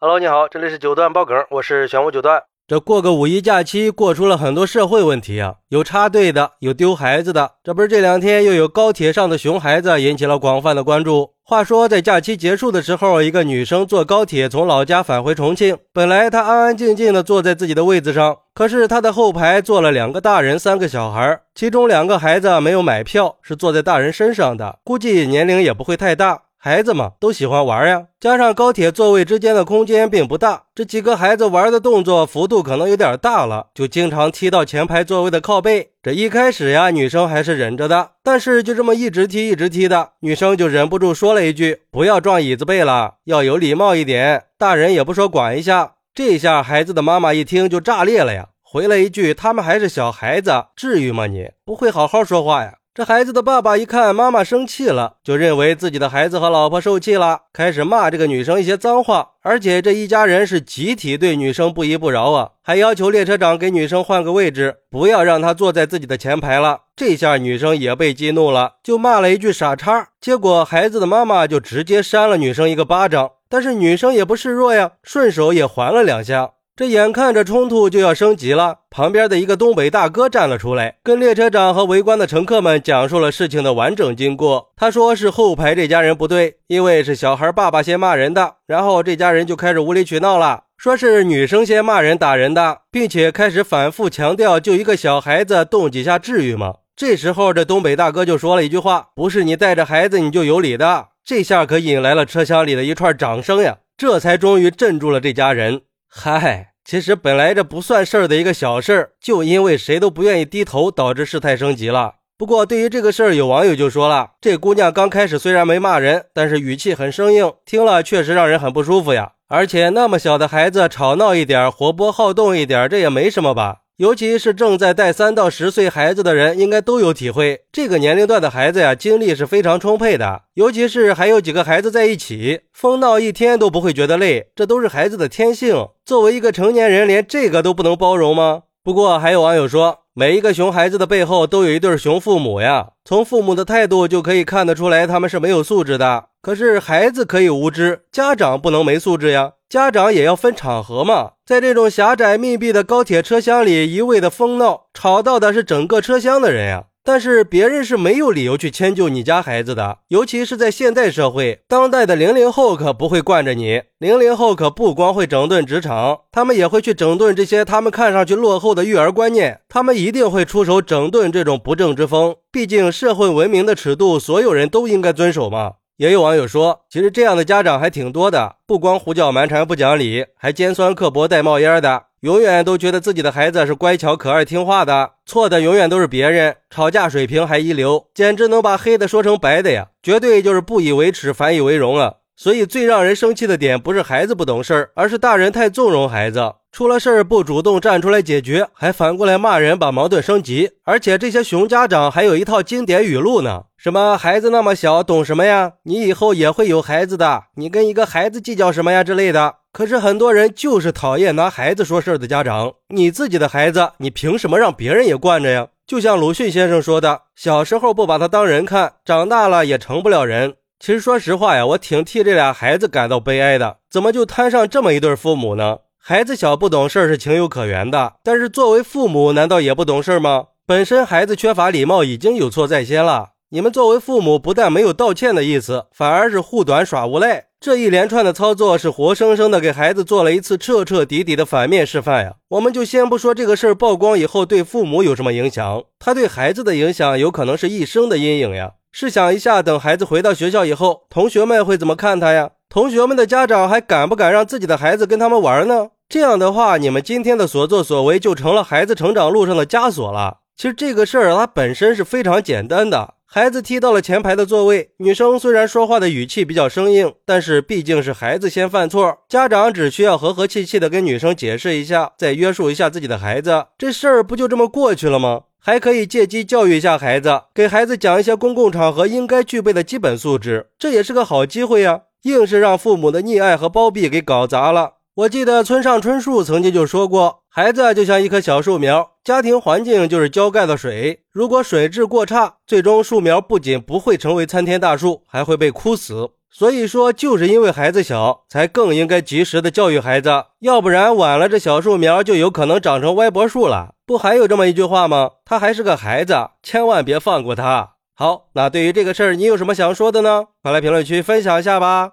Hello，你好，这里是九段爆梗，我是玄武九段。这过个五一假期，过出了很多社会问题啊，有插队的，有丢孩子的。这不是这两天又有高铁上的熊孩子引起了广泛的关注。话说，在假期结束的时候，一个女生坐高铁从老家返回重庆，本来她安安静静的坐在自己的位子上，可是她的后排坐了两个大人，三个小孩，其中两个孩子没有买票，是坐在大人身上的，估计年龄也不会太大。孩子嘛，都喜欢玩呀。加上高铁座位之间的空间并不大，这几个孩子玩的动作幅度可能有点大了，就经常踢到前排座位的靠背。这一开始呀，女生还是忍着的，但是就这么一直踢一直踢的，女生就忍不住说了一句：“不要撞椅子背了，要有礼貌一点，大人也不说管一下。”这下孩子的妈妈一听就炸裂了呀，回了一句：“他们还是小孩子，至于吗？你不会好好说话呀？”这孩子的爸爸一看妈妈生气了，就认为自己的孩子和老婆受气了，开始骂这个女生一些脏话，而且这一家人是集体对女生不依不饶啊，还要求列车长给女生换个位置，不要让她坐在自己的前排了。这下女生也被激怒了，就骂了一句傻叉，结果孩子的妈妈就直接扇了女生一个巴掌，但是女生也不示弱呀，顺手也还了两下。这眼看着冲突就要升级了，旁边的一个东北大哥站了出来，跟列车长和围观的乘客们讲述了事情的完整经过。他说是后排这家人不对，因为是小孩爸爸先骂人的，然后这家人就开始无理取闹了，说是女生先骂人打人的，并且开始反复强调，就一个小孩子动几下至于吗？这时候这东北大哥就说了一句话：“不是你带着孩子你就有理的。”这下可引来了车厢里的一串掌声呀，这才终于镇住了这家人。嗨，其实本来这不算事儿的一个小事儿，就因为谁都不愿意低头，导致事态升级了。不过对于这个事儿，有网友就说了：这姑娘刚开始虽然没骂人，但是语气很生硬，听了确实让人很不舒服呀。而且那么小的孩子吵闹一点，活泼好动一点，这也没什么吧。尤其是正在带三到十岁孩子的人，应该都有体会。这个年龄段的孩子呀，精力是非常充沛的，尤其是还有几个孩子在一起，疯闹一天都不会觉得累，这都是孩子的天性。作为一个成年人，连这个都不能包容吗？不过还有网友说。每一个熊孩子的背后都有一对熊父母呀，从父母的态度就可以看得出来，他们是没有素质的。可是孩子可以无知，家长不能没素质呀，家长也要分场合嘛。在这种狭窄密闭的高铁车厢里，一味的疯闹，吵到的是整个车厢的人呀。但是别人是没有理由去迁就你家孩子的，尤其是在现代社会，当代的零零后可不会惯着你。零零后可不光会整顿职场，他们也会去整顿这些他们看上去落后的育儿观念。他们一定会出手整顿这种不正之风。毕竟社会文明的尺度，所有人都应该遵守嘛。也有网友说，其实这样的家长还挺多的，不光胡搅蛮缠不讲理，还尖酸刻薄带冒烟的。永远都觉得自己的孩子是乖巧可爱听话的，错的永远都是别人。吵架水平还一流，简直能把黑的说成白的呀！绝对就是不以为耻，反以为荣啊！所以最让人生气的点不是孩子不懂事儿，而是大人太纵容孩子。出了事儿不主动站出来解决，还反过来骂人，把矛盾升级。而且这些熊家长还有一套经典语录呢，什么孩子那么小，懂什么呀？你以后也会有孩子的，你跟一个孩子计较什么呀之类的。可是很多人就是讨厌拿孩子说事儿的家长。你自己的孩子，你凭什么让别人也惯着呀？就像鲁迅先生说的：“小时候不把他当人看，长大了也成不了人。”其实说实话呀，我挺替这俩孩子感到悲哀的。怎么就摊上这么一对父母呢？孩子小不懂事是情有可原的，但是作为父母，难道也不懂事吗？本身孩子缺乏礼貌已经有错在先了，你们作为父母，不但没有道歉的意思，反而是护短耍无赖。这一连串的操作是活生生的给孩子做了一次彻彻底底的反面示范呀！我们就先不说这个事儿曝光以后对父母有什么影响，他对孩子的影响有可能是一生的阴影呀。试想一下，等孩子回到学校以后，同学们会怎么看他呀？同学们的家长还敢不敢让自己的孩子跟他们玩呢？这样的话，你们今天的所作所为就成了孩子成长路上的枷锁了。其实这个事儿它本身是非常简单的，孩子踢到了前排的座位，女生虽然说话的语气比较生硬，但是毕竟是孩子先犯错，家长只需要和和气气的跟女生解释一下，再约束一下自己的孩子，这事儿不就这么过去了吗？还可以借机教育一下孩子，给孩子讲一些公共场合应该具备的基本素质，这也是个好机会呀。硬是让父母的溺爱和包庇给搞砸了。我记得村上春树曾经就说过，孩子就像一棵小树苗，家庭环境就是浇盖的水。如果水质过差，最终树苗不仅不会成为参天大树，还会被枯死。所以说，就是因为孩子小，才更应该及时的教育孩子，要不然晚了，这小树苗就有可能长成歪脖树了。不还有这么一句话吗？他还是个孩子，千万别放过他。好，那对于这个事儿，你有什么想说的呢？快来评论区分享一下吧，